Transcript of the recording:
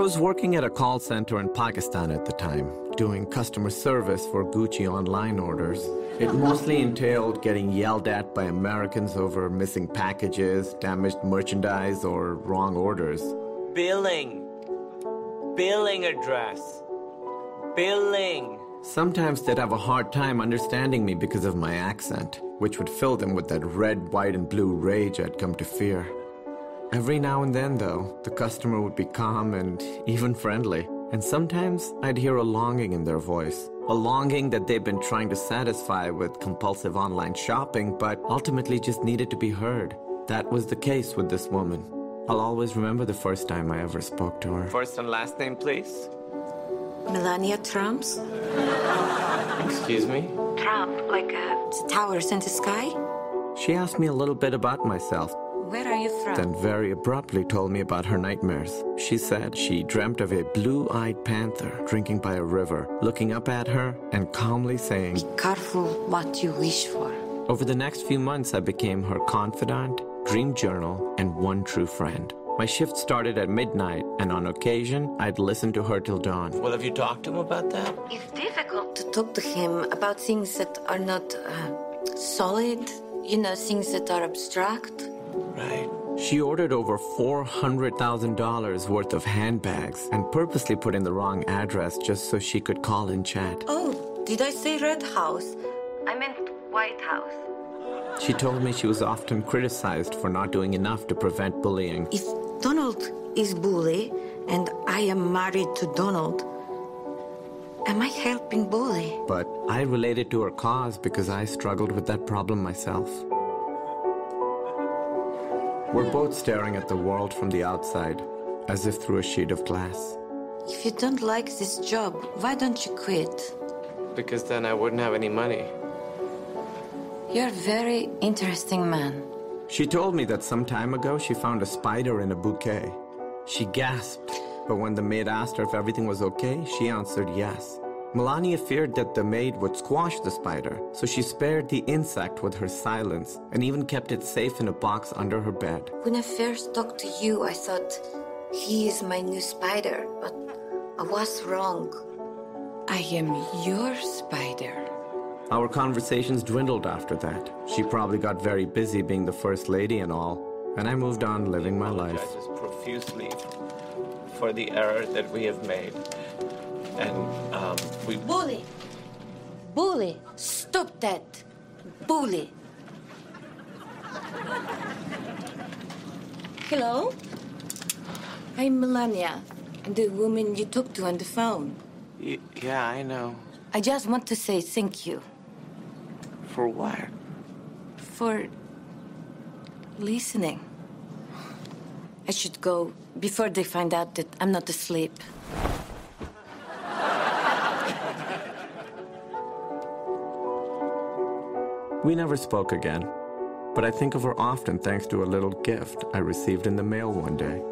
was working at a call center in Pakistan at the time, doing customer service for Gucci online orders. It mostly entailed getting yelled at by Americans over missing packages, damaged merchandise, or wrong orders. Billing. Billing address. Billing. Sometimes they'd have a hard time understanding me because of my accent, which would fill them with that red, white, and blue rage I'd come to fear. Every now and then, though, the customer would be calm and even friendly. And sometimes I'd hear a longing in their voice. A longing that they've been trying to satisfy with compulsive online shopping, but ultimately just needed to be heard. That was the case with this woman. I'll always remember the first time I ever spoke to her. First and last name, please. Melania Trumps? Excuse me? Trump, like uh, towers in the sky? She asked me a little bit about myself, Where are you from? then very abruptly told me about her nightmares. She said she dreamt of a blue eyed panther drinking by a river, looking up at her and calmly saying, Be careful what you wish for. Over the next few months, I became her confidant, dream journal, and one true friend. My shift started at midnight, and on occasion, I'd listen to her till dawn. Well, have you talked to him about that? It's difficult to talk to him about things that are not uh, solid, you know, things that are abstract. Right. She ordered over $400,000 worth of handbags and purposely put in the wrong address just so she could call and chat. Oh, did I say Red House? I meant White House. She told me she was often criticized for not doing enough to prevent bullying. If Donald is bully and I am married to Donald, am I helping bully? But I related to her cause because I struggled with that problem myself. We're both staring at the world from the outside, as if through a sheet of glass. If you don't like this job, why don't you quit? Because then I wouldn't have any money. You're a very interesting man. She told me that some time ago she found a spider in a bouquet. She gasped, but when the maid asked her if everything was okay, she answered yes. Melania feared that the maid would squash the spider, so she spared the insect with her silence and even kept it safe in a box under her bed. When I first talked to you, I thought he is my new spider, but I was wrong. I am your spider. Our conversations dwindled after that. She probably got very busy being the first lady and all, and I moved on living my life. Apologizes profusely for the error that we have made. And um, we. Bully! Bully! Stop that! Bully! Hello? I'm Melania, the woman you talked to on the phone. Y- yeah, I know. I just want to say thank you For what? for listening. I should go before they find out that I'm not asleep. We never spoke again, but I think of her often thanks to a little gift I received in the mail one day.